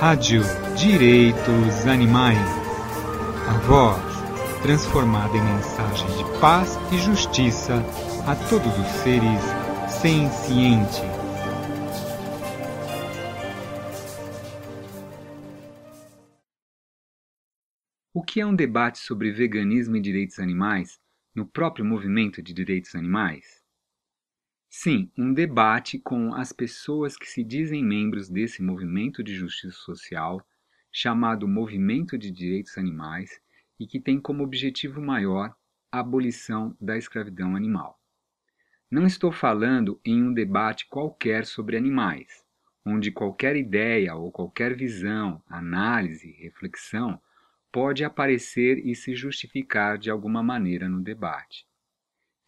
Rádio Direitos Animais. A voz transformada em mensagem de paz e justiça a todos os seres sencientes. O que é um debate sobre veganismo e direitos animais no próprio movimento de direitos animais? Sim, um debate com as pessoas que se dizem membros desse movimento de justiça social, chamado Movimento de Direitos Animais, e que tem como objetivo maior a abolição da escravidão animal. Não estou falando em um debate qualquer sobre animais, onde qualquer ideia ou qualquer visão, análise, reflexão pode aparecer e se justificar de alguma maneira no debate.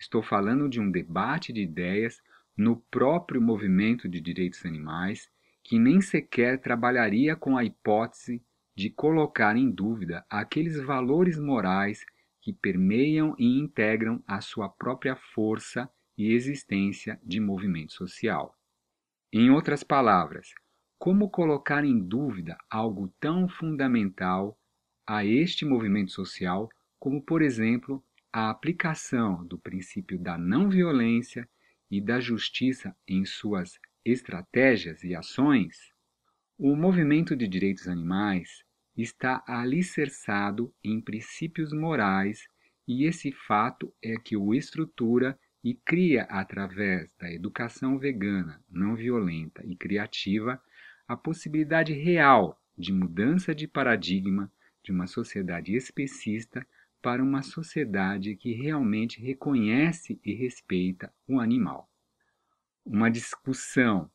Estou falando de um debate de ideias no próprio movimento de direitos animais que nem sequer trabalharia com a hipótese de colocar em dúvida aqueles valores morais que permeiam e integram a sua própria força e existência de movimento social. Em outras palavras, como colocar em dúvida algo tão fundamental a este movimento social como, por exemplo, a aplicação do princípio da não violência e da justiça em suas estratégias e ações, o movimento de direitos animais está alicerçado em princípios morais e esse fato é que o estrutura e cria através da educação vegana não violenta e criativa a possibilidade real de mudança de paradigma de uma sociedade especista para uma sociedade que realmente reconhece e respeita o animal. Uma discussão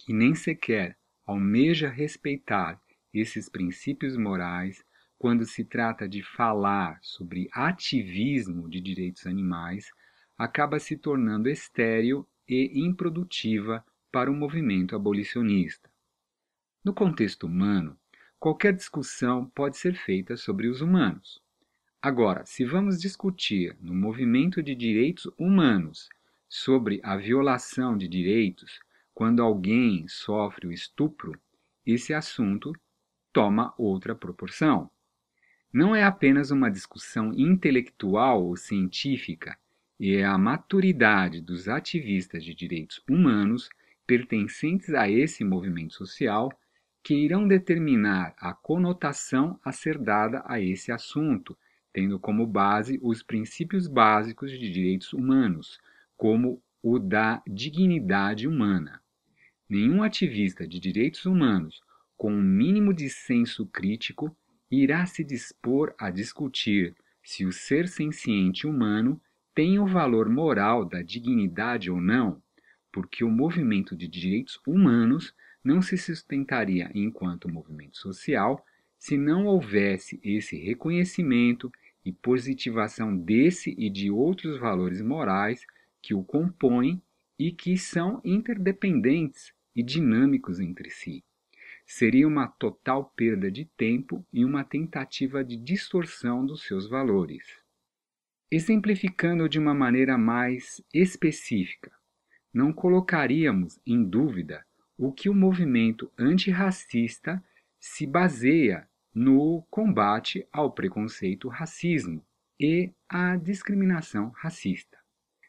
que nem sequer almeja respeitar esses princípios morais quando se trata de falar sobre ativismo de direitos animais acaba se tornando estéril e improdutiva para o movimento abolicionista. No contexto humano, qualquer discussão pode ser feita sobre os humanos. Agora, se vamos discutir no movimento de direitos humanos sobre a violação de direitos quando alguém sofre o estupro, esse assunto toma outra proporção. Não é apenas uma discussão intelectual ou científica, e é a maturidade dos ativistas de direitos humanos pertencentes a esse movimento social que irão determinar a conotação a ser dada a esse assunto tendo como base os princípios básicos de direitos humanos, como o da dignidade humana. Nenhum ativista de direitos humanos com um mínimo de senso crítico irá se dispor a discutir se o ser senciente humano tem o valor moral da dignidade ou não, porque o movimento de direitos humanos não se sustentaria enquanto movimento social se não houvesse esse reconhecimento e positivação desse e de outros valores morais que o compõem e que são interdependentes e dinâmicos entre si. Seria uma total perda de tempo e uma tentativa de distorção dos seus valores. Exemplificando de uma maneira mais específica, não colocaríamos em dúvida o que o movimento antirracista se baseia no combate ao preconceito racismo e à discriminação racista.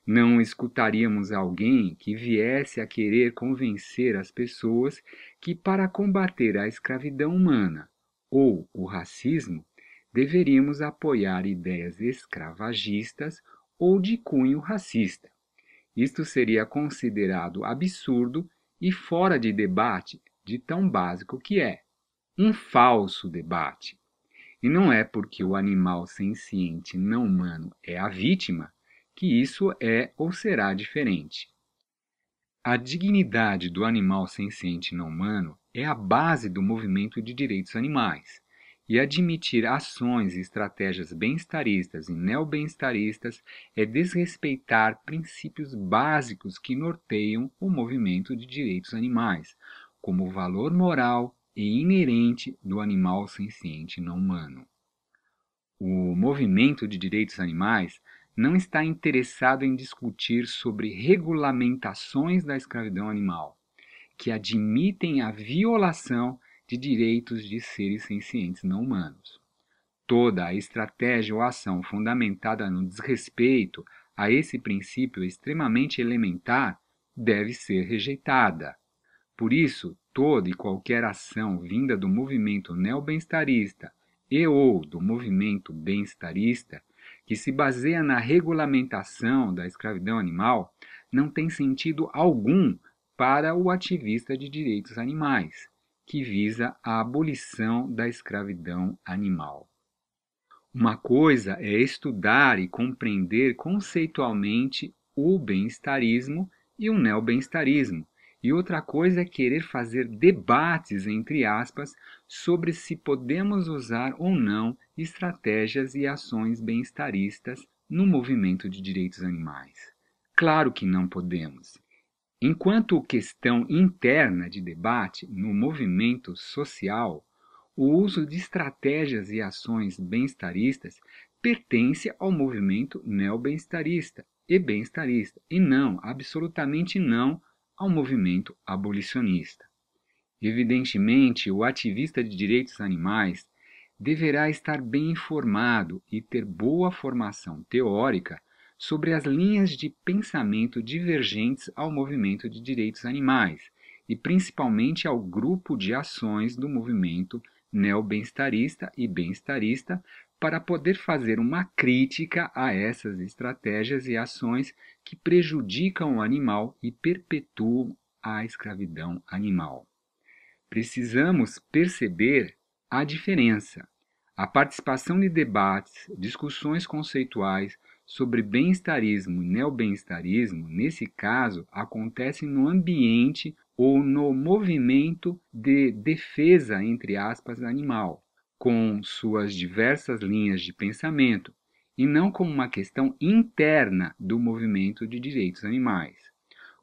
Não escutaríamos alguém que viesse a querer convencer as pessoas que, para combater a escravidão humana ou o racismo, deveríamos apoiar ideias escravagistas ou de cunho racista. Isto seria considerado absurdo e fora de debate de tão básico que é um falso debate. E não é porque o animal senciente não humano é a vítima que isso é ou será diferente. A dignidade do animal senciente não humano é a base do movimento de direitos animais, e admitir ações e estratégias bem-estaristas e neo-bem-estaristas é desrespeitar princípios básicos que norteiam o movimento de direitos animais, como o valor moral, e inerente do animal senciente não humano. O movimento de direitos animais não está interessado em discutir sobre regulamentações da escravidão animal, que admitem a violação de direitos de seres sencientes não humanos. Toda a estratégia ou ação fundamentada no desrespeito a esse princípio extremamente elementar deve ser rejeitada. Por isso, toda e qualquer ação vinda do movimento neobeenstarista e ou do movimento bem-estarista, que se baseia na regulamentação da escravidão animal, não tem sentido algum para o ativista de direitos animais, que visa a abolição da escravidão animal. Uma coisa é estudar e compreender conceitualmente o bem-estarismo e o neobem-estarismo, e outra coisa é querer fazer debates, entre aspas, sobre se podemos usar ou não estratégias e ações bem-estaristas no movimento de direitos animais. Claro que não podemos. Enquanto questão interna de debate no movimento social, o uso de estratégias e ações bem-estaristas pertence ao movimento neobem-estarista e bem-estarista, e não, absolutamente não, ao movimento abolicionista. Evidentemente, o ativista de direitos animais deverá estar bem informado e ter boa formação teórica sobre as linhas de pensamento divergentes ao movimento de direitos animais e principalmente ao grupo de ações do movimento neobem-estarista e bem-estarista para poder fazer uma crítica a essas estratégias e ações que prejudicam o animal e perpetuam a escravidão animal. Precisamos perceber a diferença. A participação de debates, discussões conceituais sobre bem-estarismo e neobem-estarismo, nesse caso, acontece no ambiente ou no movimento de defesa, entre aspas, animal, com suas diversas linhas de pensamento, e não como uma questão interna do movimento de direitos animais.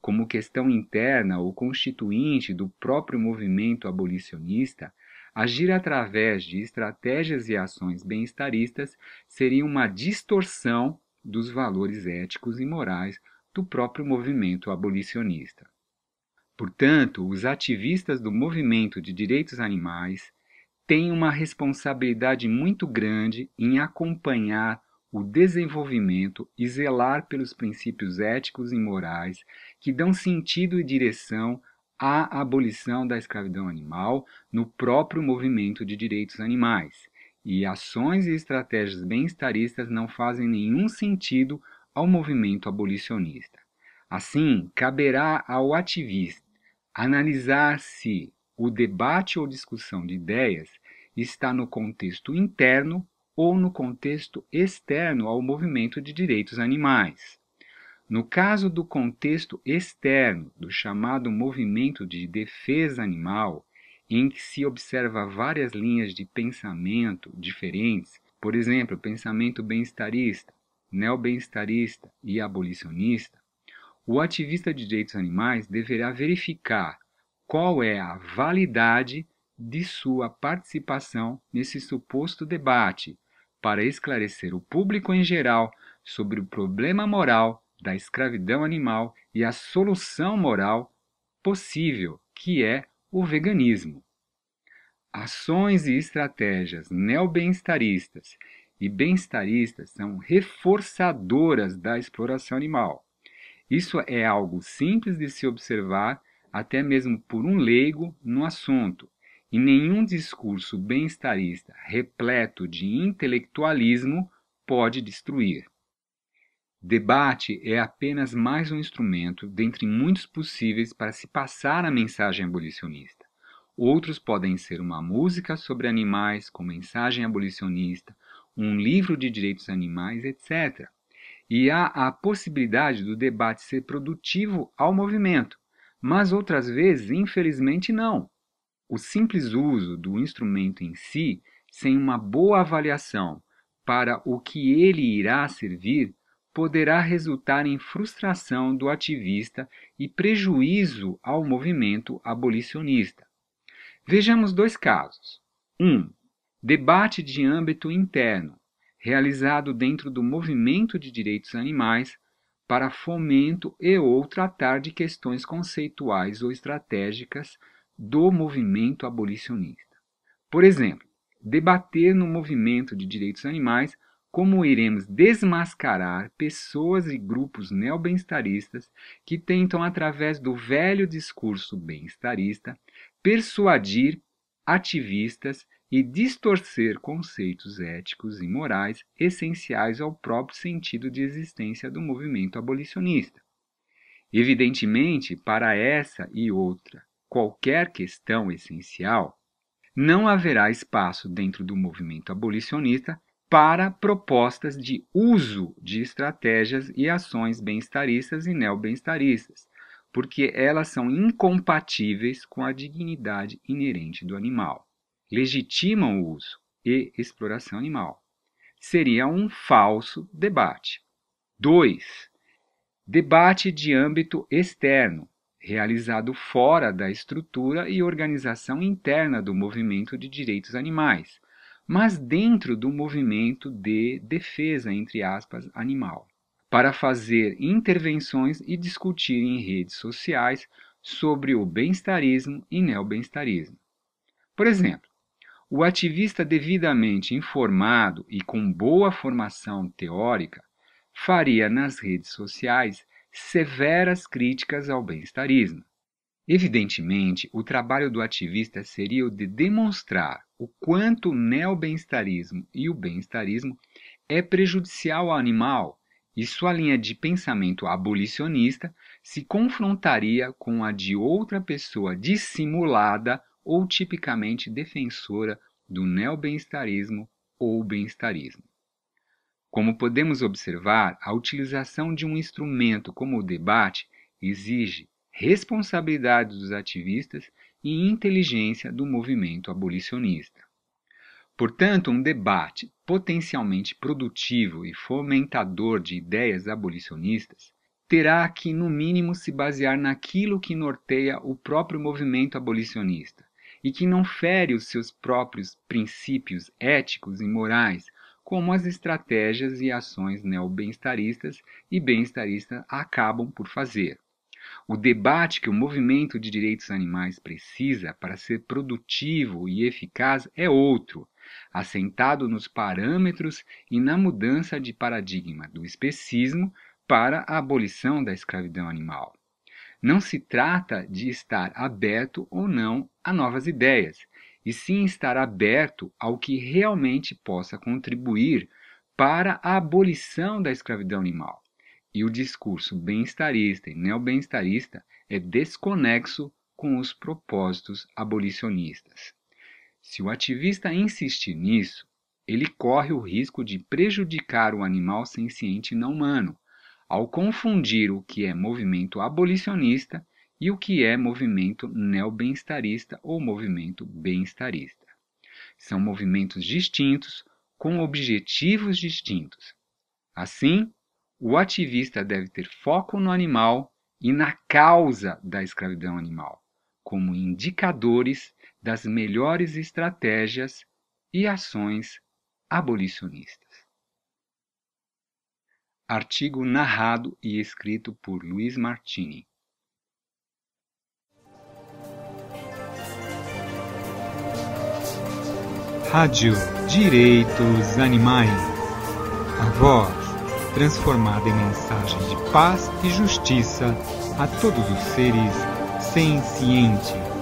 Como questão interna ou constituinte do próprio movimento abolicionista, Agir através de estratégias e ações bem-estaristas seria uma distorção dos valores éticos e morais do próprio movimento abolicionista. Portanto, os ativistas do movimento de direitos animais têm uma responsabilidade muito grande em acompanhar o desenvolvimento e zelar pelos princípios éticos e morais que dão sentido e direção à abolição da escravidão animal no próprio movimento de direitos animais, e ações e estratégias bem-estaristas não fazem nenhum sentido ao movimento abolicionista. Assim, caberá ao ativista analisar se o debate ou discussão de ideias está no contexto interno ou no contexto externo ao movimento de direitos animais. No caso do contexto externo do chamado movimento de defesa animal, em que se observa várias linhas de pensamento diferentes, por exemplo, pensamento bem-estarista, neo-bem-estarista e abolicionista, o ativista de direitos animais deverá verificar qual é a validade de sua participação nesse suposto debate para esclarecer o público em geral sobre o problema moral da escravidão animal e a solução moral possível, que é o veganismo. Ações e estratégias neobem-estaristas e bem-estaristas são reforçadoras da exploração animal. Isso é algo simples de se observar, até mesmo por um leigo no assunto, e nenhum discurso bem-estarista repleto de intelectualismo pode destruir. Debate é apenas mais um instrumento dentre muitos possíveis para se passar a mensagem abolicionista. Outros podem ser uma música sobre animais com mensagem abolicionista, um livro de direitos animais, etc. E há a possibilidade do debate ser produtivo ao movimento, mas outras vezes, infelizmente, não. O simples uso do instrumento em si, sem uma boa avaliação para o que ele irá servir, poderá resultar em frustração do ativista e prejuízo ao movimento abolicionista. Vejamos dois casos. 1. Um, debate de âmbito interno, realizado dentro do movimento de direitos animais para fomento e ou tratar de questões conceituais ou estratégicas do movimento abolicionista. Por exemplo, debater no movimento de direitos animais como iremos desmascarar pessoas e grupos neobem-estaristas que tentam, através do velho discurso bem-estarista, persuadir ativistas e distorcer conceitos éticos e morais essenciais ao próprio sentido de existência do movimento abolicionista. Evidentemente, para essa e outra qualquer questão essencial, não haverá espaço dentro do movimento abolicionista para propostas de uso de estratégias e ações bem-estaristas e neo-bem-estaristas, porque elas são incompatíveis com a dignidade inerente do animal. Legitimam o uso e exploração animal. Seria um falso debate. 2. Debate de âmbito externo, realizado fora da estrutura e organização interna do movimento de direitos animais, mas dentro do movimento de defesa, entre aspas, animal, para fazer intervenções e discutir em redes sociais sobre o bem-estarismo e neobem-estarismo. Por exemplo, o ativista devidamente informado e com boa formação teórica faria nas redes sociais severas críticas ao bem-estarismo. Evidentemente, o trabalho do ativista seria o de demonstrar o quanto o neobem-estarismo e o bem-estarismo é prejudicial ao animal e sua linha de pensamento abolicionista se confrontaria com a de outra pessoa dissimulada ou tipicamente defensora do neobem-estarismo ou bem-estarismo. Como podemos observar, a utilização de um instrumento como o debate exige responsabilidade dos ativistas e inteligência do movimento abolicionista. Portanto, um debate potencialmente produtivo e fomentador de ideias abolicionistas terá que, no mínimo, se basear naquilo que norteia o próprio movimento abolicionista e que não fere os seus próprios princípios éticos e morais, como as estratégias e ações neobem-estaristas e bem-estaristas acabam por fazer. O debate que o movimento de direitos animais precisa para ser produtivo e eficaz é outro, assentado nos parâmetros e na mudança de paradigma do especismo para a abolição da escravidão animal. Não se trata de estar aberto ou não a novas ideias, e sim estar aberto ao que realmente possa contribuir para a abolição da escravidão animal. E o discurso bem-estarista e neobem-estarista é desconexo com os propósitos abolicionistas. Se o ativista insistir nisso, ele corre o risco de prejudicar o animal senciente não humano, ao confundir o que é movimento abolicionista e o que é movimento neobem-estarista ou movimento bem-estarista. São movimentos distintos com objetivos distintos. Assim, o ativista deve ter foco no animal e na causa da escravidão animal, como indicadores das melhores estratégias e ações abolicionistas. Artigo narrado e escrito por Luiz Martini. Rádio Direitos Animais. A voz transformada em mensagem de paz e justiça a todos os seres sencientes.